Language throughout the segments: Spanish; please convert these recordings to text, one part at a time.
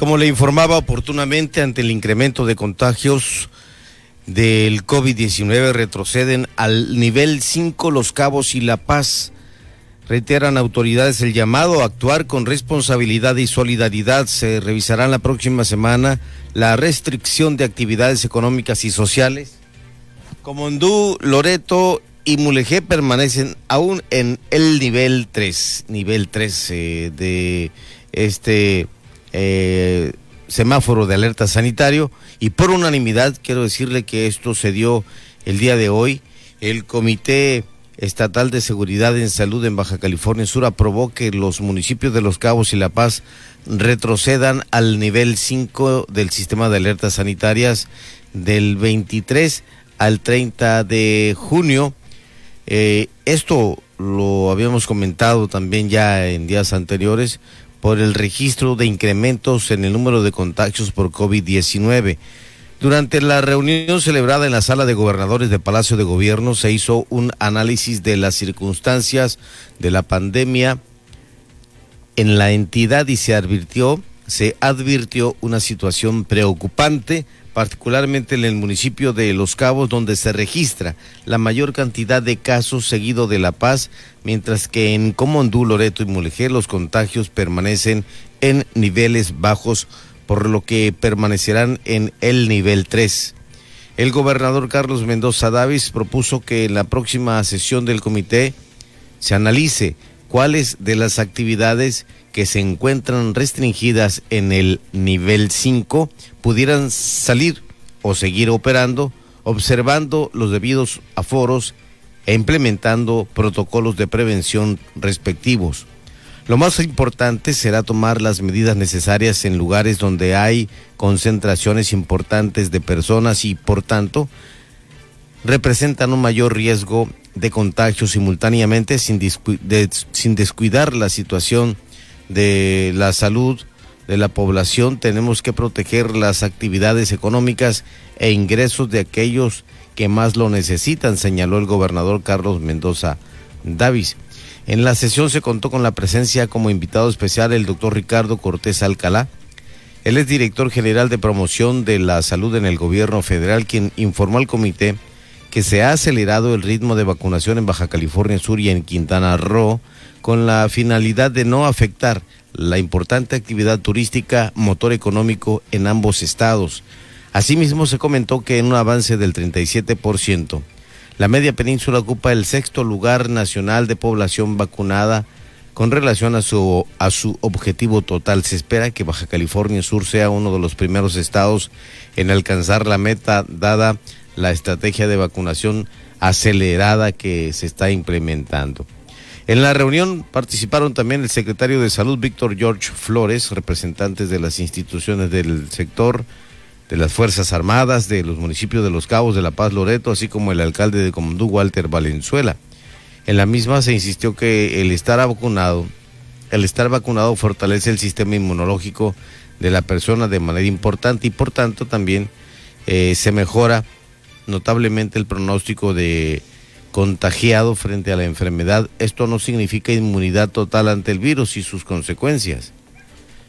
Como le informaba oportunamente, ante el incremento de contagios del COVID-19 retroceden al nivel 5 Los Cabos y La Paz. Reiteran autoridades el llamado a actuar con responsabilidad y solidaridad. Se revisará la próxima semana la restricción de actividades económicas y sociales. Comondú, Loreto y Mulegé permanecen aún en el nivel 3, nivel 3 eh, de este eh, semáforo de alerta sanitario y por unanimidad quiero decirle que esto se dio el día de hoy. El Comité Estatal de Seguridad en Salud en Baja California Sur aprobó que los municipios de Los Cabos y La Paz retrocedan al nivel 5 del sistema de alertas sanitarias del 23 al 30 de junio. Eh, esto lo habíamos comentado también ya en días anteriores por el registro de incrementos en el número de contagios por COVID-19. Durante la reunión celebrada en la sala de gobernadores de Palacio de Gobierno se hizo un análisis de las circunstancias de la pandemia en la entidad y se advirtió, se advirtió una situación preocupante particularmente en el municipio de Los Cabos, donde se registra la mayor cantidad de casos seguido de La Paz, mientras que en Comondú, Loreto y Mulegé los contagios permanecen en niveles bajos, por lo que permanecerán en el nivel 3. El gobernador Carlos Mendoza Davis propuso que en la próxima sesión del comité se analice cuáles de las actividades que se encuentran restringidas en el nivel 5 pudieran salir o seguir operando, observando los debidos aforos e implementando protocolos de prevención respectivos. Lo más importante será tomar las medidas necesarias en lugares donde hay concentraciones importantes de personas y, por tanto, representan un mayor riesgo de contagio simultáneamente sin, descuidar la situación de la salud de la población, tenemos que proteger las actividades económicas e ingresos de aquellos que más lo necesitan, señaló el gobernador Carlos Mendoza Davis. En la sesión se contó con la presencia como invitado especial el doctor Ricardo Cortés Alcalá. Él es director general de promoción de la salud en el gobierno federal, quien informó al comité que se ha acelerado el ritmo de vacunación en Baja California Sur y en Quintana Roo con la finalidad de no afectar la importante actividad turística motor económico en ambos estados. Asimismo, se comentó que en un avance del 37%, la media península ocupa el sexto lugar nacional de población vacunada con relación a su, a su objetivo total. Se espera que Baja California Sur sea uno de los primeros estados en alcanzar la meta dada la estrategia de vacunación acelerada que se está implementando. En la reunión participaron también el secretario de Salud Víctor George Flores, representantes de las instituciones del sector, de las Fuerzas Armadas, de los municipios de Los Cabos, de La Paz, Loreto, así como el alcalde de Comondú, Walter Valenzuela. En la misma se insistió que el estar vacunado, el estar vacunado fortalece el sistema inmunológico de la persona de manera importante y por tanto también eh, se mejora notablemente el pronóstico de contagiado frente a la enfermedad, esto no significa inmunidad total ante el virus y sus consecuencias.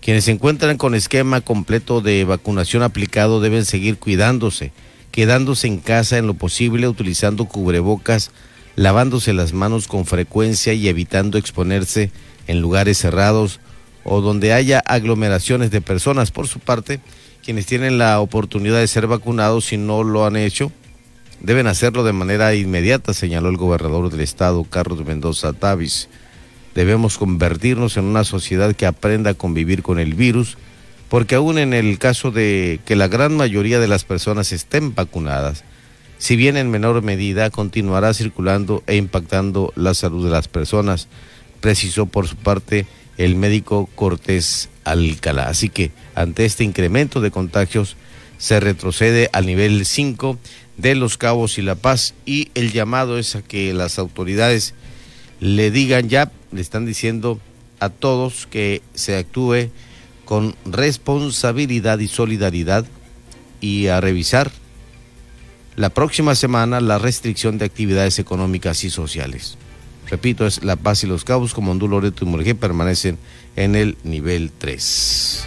Quienes se encuentran con esquema completo de vacunación aplicado deben seguir cuidándose, quedándose en casa en lo posible, utilizando cubrebocas, lavándose las manos con frecuencia y evitando exponerse en lugares cerrados o donde haya aglomeraciones de personas. Por su parte, quienes tienen la oportunidad de ser vacunados y no lo han hecho, Deben hacerlo de manera inmediata, señaló el gobernador del estado, Carlos Mendoza Tavis. Debemos convertirnos en una sociedad que aprenda a convivir con el virus, porque aún en el caso de que la gran mayoría de las personas estén vacunadas, si bien en menor medida continuará circulando e impactando la salud de las personas, precisó por su parte el médico Cortés Alcalá. Así que ante este incremento de contagios se retrocede al nivel 5 de Los Cabos y La Paz y el llamado es a que las autoridades le digan ya, le están diciendo a todos que se actúe con responsabilidad y solidaridad y a revisar la próxima semana la restricción de actividades económicas y sociales. Repito, es La Paz y Los Cabos, como Loreto y Mulegé permanecen en el nivel 3.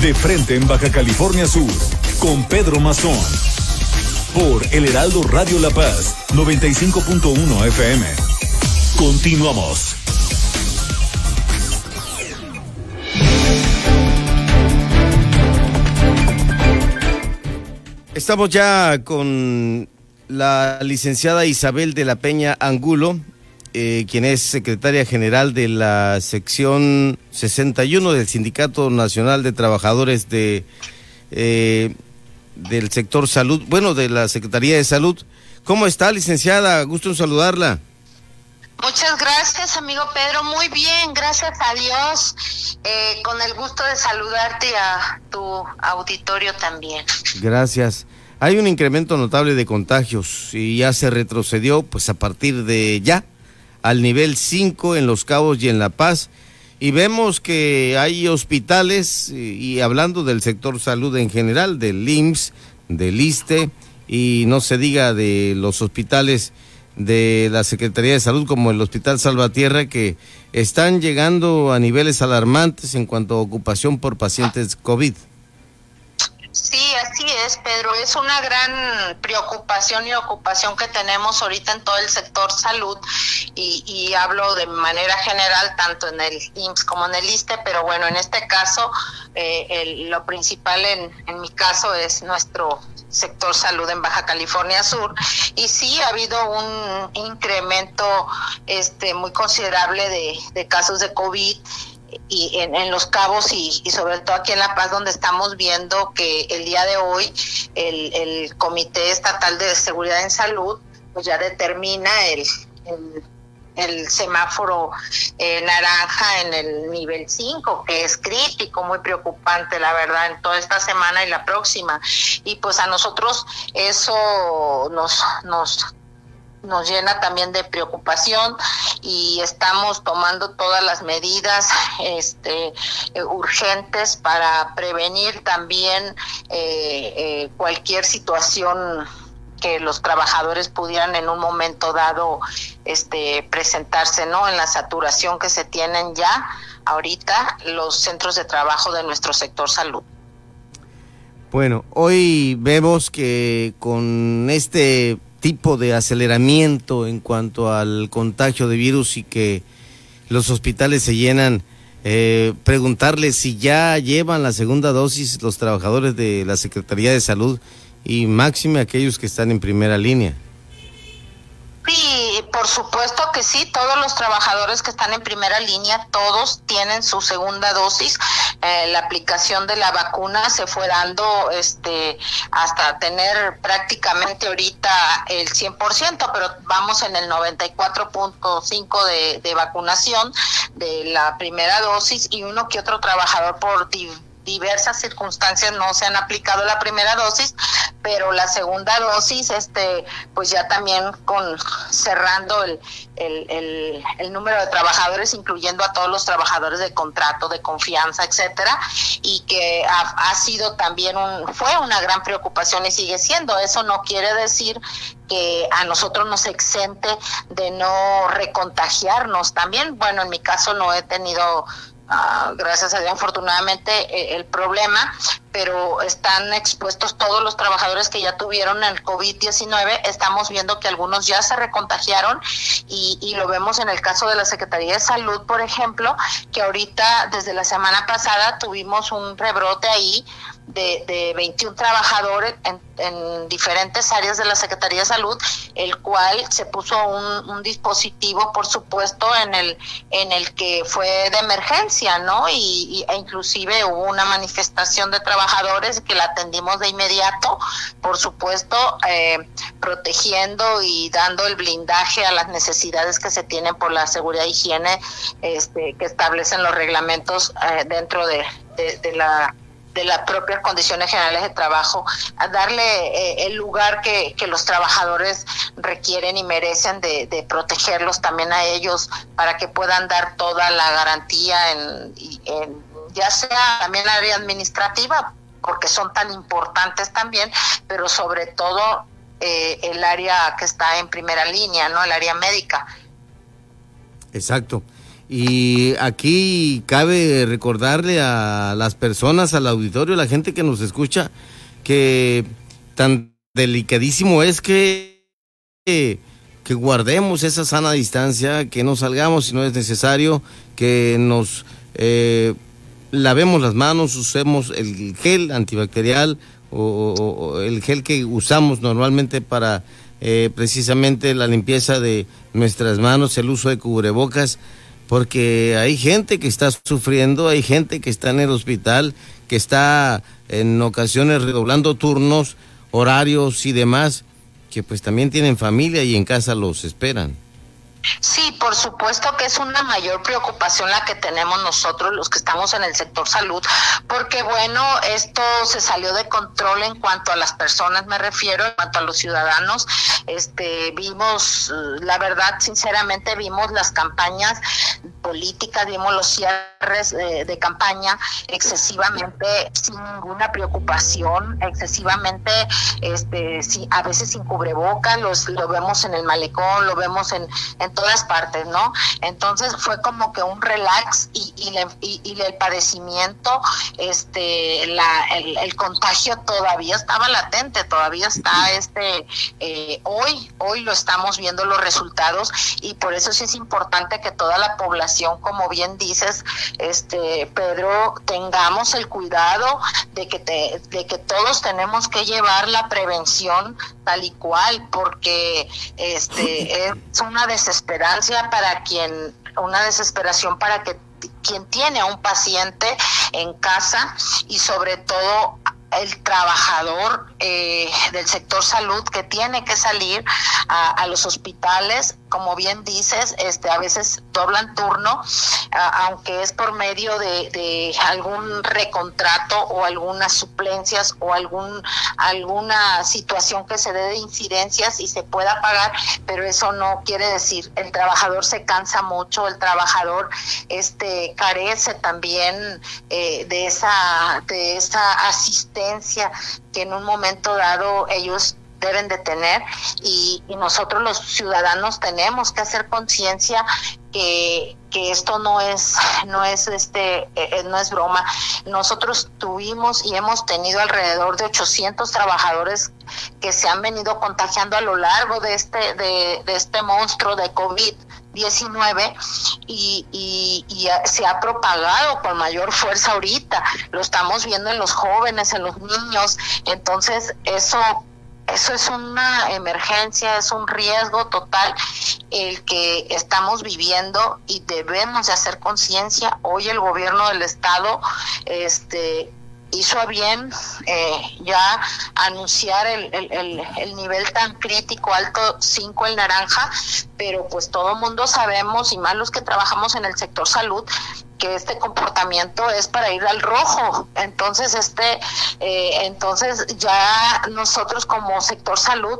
De frente en Baja California Sur, con Pedro Mazón. Por El Heraldo Radio La Paz, 95.1 FM. Continuamos. Estamos ya con la licenciada Isabel de la Peña Angulo, eh, quien es secretaria general de la sección 61 del Sindicato Nacional de Trabajadores de eh, del sector salud, bueno, de la Secretaría de Salud. ¿Cómo está, licenciada? Gusto en saludarla. Muchas gracias, amigo Pedro. Muy bien, gracias a Dios. Eh, con el gusto de saludarte a tu auditorio también. Gracias. Hay un incremento notable de contagios y ya se retrocedió, pues a partir de ya, al nivel 5 en Los Cabos y en La Paz. Y vemos que hay hospitales, y hablando del sector salud en general, del IMSS, del ISTE, y no se diga de los hospitales de la Secretaría de Salud como el Hospital Salvatierra, que están llegando a niveles alarmantes en cuanto a ocupación por pacientes COVID. Sí, así es, Pedro. Es una gran preocupación y ocupación que tenemos ahorita en todo el sector salud y, hablo de manera general tanto en el IMSS como en el ISTE, pero bueno, en este caso eh, lo principal en, en mi caso es nuestro sector salud en Baja California Sur y sí ha habido un incremento este muy considerable de, de casos de COVID y en, Los Cabos y, sobre todo aquí en La Paz, donde estamos viendo que el día de hoy el, Comité Estatal de Seguridad en Salud pues ya determina el, el, semáforo eh, naranja en el nivel 5, que es crítico, muy preocupante, la verdad, en toda esta semana y la próxima. Y pues a nosotros eso nos, nos nos llena también de preocupación y estamos tomando todas las medidas este, eh, urgentes para prevenir también eh, eh, cualquier situación que los trabajadores pudieran en un momento dado este presentarse no en la saturación que se tienen ya ahorita los centros de trabajo de nuestro sector salud. Bueno, hoy vemos que con este tipo de aceleramiento en cuanto al contagio de virus y que los hospitales se llenan. Eh, preguntarle si ya llevan la segunda dosis los trabajadores de la Secretaría de Salud y máxime aquellos que están en primera línea. Sí, por supuesto que sí, todos los trabajadores que están en primera línea, todos tienen su segunda dosis. Eh, la aplicación de la vacuna se fue dando este hasta tener prácticamente ahorita el 100%, pero vamos en el 94.5 de, de vacunación de la primera dosis y uno que otro trabajador por diversas circunstancias no se han aplicado la primera dosis, pero la segunda dosis, este, pues ya también con cerrando el, el, número de trabajadores, incluyendo a todos los trabajadores de contrato, de confianza, etcétera, y que ha, sido también un, fue una gran preocupación y sigue siendo. Eso no quiere decir que a nosotros nos exente de no recontagiarnos también. Bueno, en mi caso no he tenido Ah, gracias a Dios, afortunadamente, eh, el problema, pero están expuestos todos los trabajadores que ya tuvieron el COVID-19. Estamos viendo que algunos ya se recontagiaron y, y, lo vemos en el caso de la Secretaría de Salud, por ejemplo, que ahorita, desde la semana pasada, tuvimos un rebrote ahí de, de 21 trabajadores en, en, diferentes áreas de la Secretaría de Salud, el cual se puso un, dispositivo, por supuesto, en el en el que fue de emergencia, ¿no? Y, e inclusive hubo una manifestación de trabajadores que la atendimos de inmediato, por supuesto, eh, protegiendo y dando el blindaje a las necesidades que se tienen por la seguridad e higiene este, que establecen los reglamentos eh, dentro de, de, de la de las propias condiciones generales de trabajo, a darle eh, el lugar que, que, los trabajadores requieren y merecen de, protegerlos también a ellos para que puedan dar toda la garantía en, en ya sea también área administrativa, porque son tan importantes también, pero sobre todo eh, el área que está en primera línea, ¿no? El área médica. Exacto. Y aquí cabe recordarle a las personas, al auditorio, a la gente que nos escucha, que tan delicadísimo es que, que, guardemos esa sana distancia, que no salgamos si no es necesario, que nos eh, lavemos las manos, usemos el gel antibacterial o, el gel que usamos normalmente para eh, precisamente la limpieza de nuestras manos, el uso de cubrebocas porque hay gente que está sufriendo, hay gente que está en el hospital, que está en ocasiones redoblando turnos, horarios y demás, que pues también tienen familia y en casa los esperan. Sí, por supuesto que es una mayor preocupación la que tenemos nosotros, los que estamos en el sector salud, porque bueno, esto se salió de control en cuanto a las personas, me refiero, en cuanto a los ciudadanos. Este, vimos, la verdad, sinceramente, vimos las campañas políticas, vimos los cierres de, campaña excesivamente sin ninguna preocupación, excesivamente, este, sí, a veces sin cubrebocas, los, lo vemos en el malecón, lo vemos en, en todas partes, ¿no? Entonces fue como que un relax y, y, el padecimiento, este, la, el, contagio todavía estaba latente, todavía está, este, eh, hoy, hoy lo estamos viendo los resultados y por eso sí es importante que toda la población, como bien dices, este, Pedro, tengamos el cuidado de que, te, de que todos tenemos que llevar la prevención tal y cual, porque este, es una desesperación desesperancia para quien, una desesperación para que quien tiene a un paciente en casa y sobre todo el trabajador eh, del sector salud que tiene que salir a, los hospitales, como bien dices, este, a veces doblan turno, aunque es por medio de, algún recontrato o algunas suplencias o algún alguna situación que se dé de incidencias y se pueda pagar, pero eso no quiere decir el trabajador se cansa mucho, el trabajador este carece también eh, de esa de esa asistencia que en un momento dado ellos deben de tener y, nosotros los ciudadanos tenemos que hacer conciencia que, que, esto no es no es este eh, eh, no es broma nosotros tuvimos y hemos tenido alrededor de 800 trabajadores que se han venido contagiando a lo largo de este de, de este monstruo de covid 19 y, y, y, se ha propagado con mayor fuerza ahorita. Lo estamos viendo en los jóvenes, en los niños. Entonces, eso eso es una emergencia, es un riesgo total el que estamos viviendo y debemos de hacer conciencia. Hoy el gobierno del estado este hizo a bien eh, ya anunciar el, el, el, nivel tan crítico, alto 5 el naranja, pero pues todo mundo sabemos, y más los que trabajamos en el sector salud, que este comportamiento es para ir al rojo. Entonces, este, eh, entonces ya nosotros como sector salud,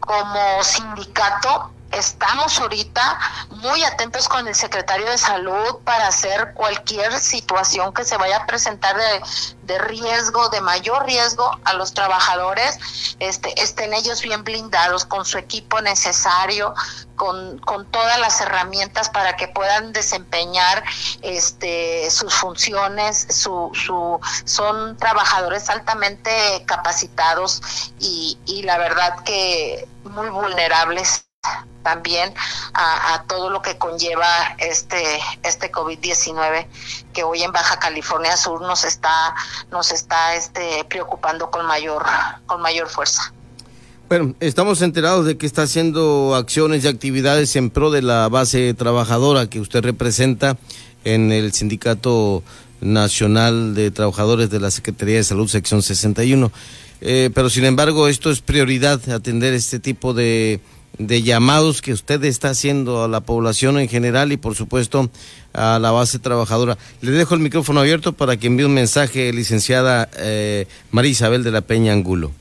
como sindicato, estamos ahorita muy atentos con el secretario de salud para hacer cualquier situación que se vaya a presentar de, de riesgo, de mayor riesgo a los trabajadores, este, estén ellos bien blindados con su equipo necesario, con, con todas las herramientas para que puedan desempeñar este, sus funciones, su, su, son trabajadores altamente capacitados y, y la verdad que muy vulnerables también a, todo lo que conlleva este este COVID-19 que hoy en Baja California Sur nos está nos está este preocupando con mayor con mayor fuerza. Bueno, estamos enterados de que está haciendo acciones y actividades en pro de la base trabajadora que usted representa en el Sindicato Nacional de Trabajadores de la Secretaría de Salud, sección 61. Eh, pero sin embargo, esto es prioridad, atender este tipo de de llamados que usted está haciendo a la población en general y por supuesto a la base trabajadora. Le dejo el micrófono abierto para que envíe un mensaje, licenciada eh, María Isabel de la Peña Angulo.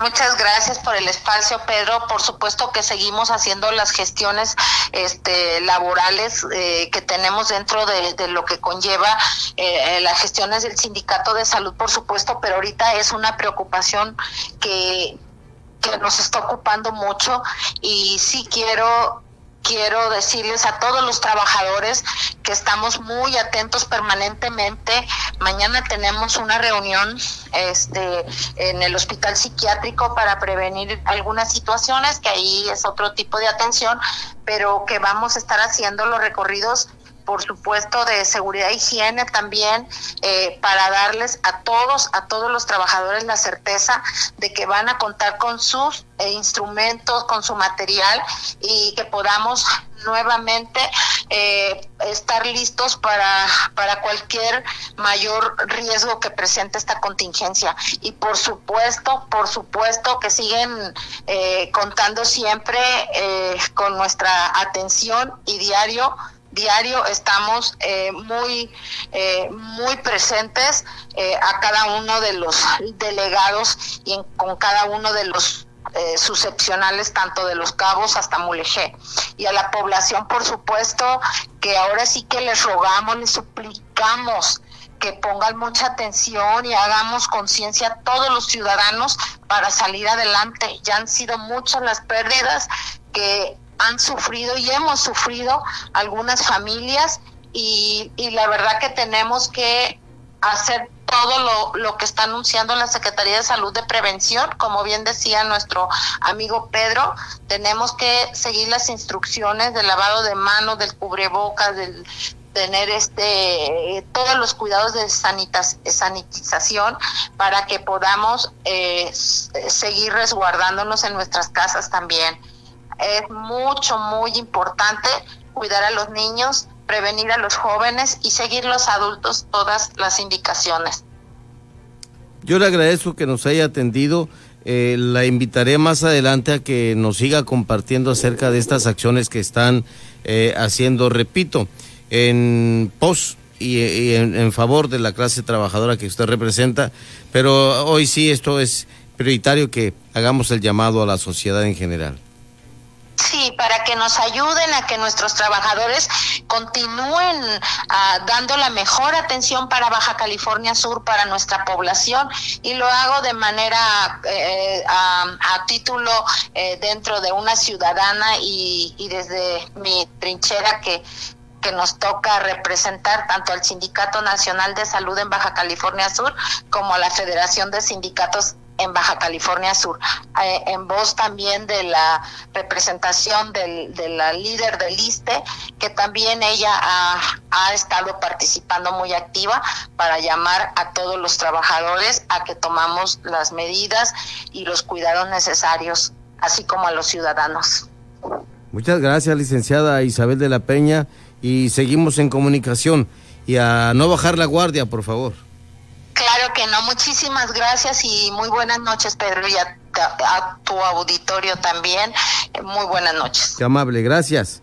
Muchas gracias por el espacio, Pedro. Por supuesto que seguimos haciendo las gestiones este, laborales eh, que tenemos dentro de, lo que conlleva eh, las gestiones del sindicato de salud, por supuesto, pero ahorita es una preocupación que, que nos está ocupando mucho y sí quiero quiero decirles a todos los trabajadores que estamos muy atentos permanentemente. Mañana tenemos una reunión este, en el hospital psiquiátrico para prevenir algunas situaciones, que ahí es otro tipo de atención, pero que vamos a estar haciendo los recorridos por supuesto de seguridad e higiene también eh, para darles a todos a todos los trabajadores la certeza de que van a contar con sus eh, instrumentos con su material y que podamos nuevamente eh, estar listos para, para cualquier mayor riesgo que presente esta contingencia. Y por supuesto, por supuesto que siguen contando siempre con nuestra atención y diario diario estamos eh, muy eh, muy presentes eh, a cada uno de los delegados y con cada uno de los suscepcionales tanto de los cabos hasta Mulegé y a la población por supuesto que ahora sí que les rogamos les suplicamos que pongan mucha atención y hagamos conciencia a todos los ciudadanos para salir adelante. Ya han sido muchas las pérdidas que han sufrido y hemos sufrido algunas familias y, la verdad que tenemos que hacer todo lo, lo, que está anunciando la Secretaría de Salud de Prevención, como bien decía nuestro amigo Pedro, tenemos que seguir las instrucciones del lavado de manos, del cubrebocas, del tener este todos los cuidados de sanitización para que podamos eh, seguir resguardándonos en nuestras casas también es mucho, muy importante cuidar a los niños, prevenir a los jóvenes y seguir los adultos todas las indicaciones. Yo le agradezco que nos haya atendido. Eh, la invitaré más adelante a que nos siga compartiendo acerca de estas acciones que están eh, haciendo, repito, en pos y, en, favor de la clase trabajadora que usted representa, pero hoy sí esto es prioritario que hagamos el llamado a la sociedad en general. Sí, para que nos ayuden a que nuestros trabajadores continúen ah, dando la mejor atención para Baja California Sur, para nuestra población, y lo hago de manera eh, a, título eh, dentro de una ciudadana y, y desde mi trinchera que que nos toca representar tanto al Sindicato Nacional de Salud en Baja California Sur como a la Federación de Sindicatos en Baja California Sur, eh, en voz también de la representación del, de la líder del ISTE, que también ella ha, ha, estado participando muy activa para llamar a todos los trabajadores a que tomamos las medidas y los cuidados necesarios, así como a los ciudadanos. Muchas gracias, licenciada Isabel de la Peña, y seguimos en comunicación. Y a no bajar la guardia, por favor. Claro que no, muchísimas gracias y muy buenas noches, Pedro, y a, tu auditorio también. Muy buenas noches. Qué amable, gracias.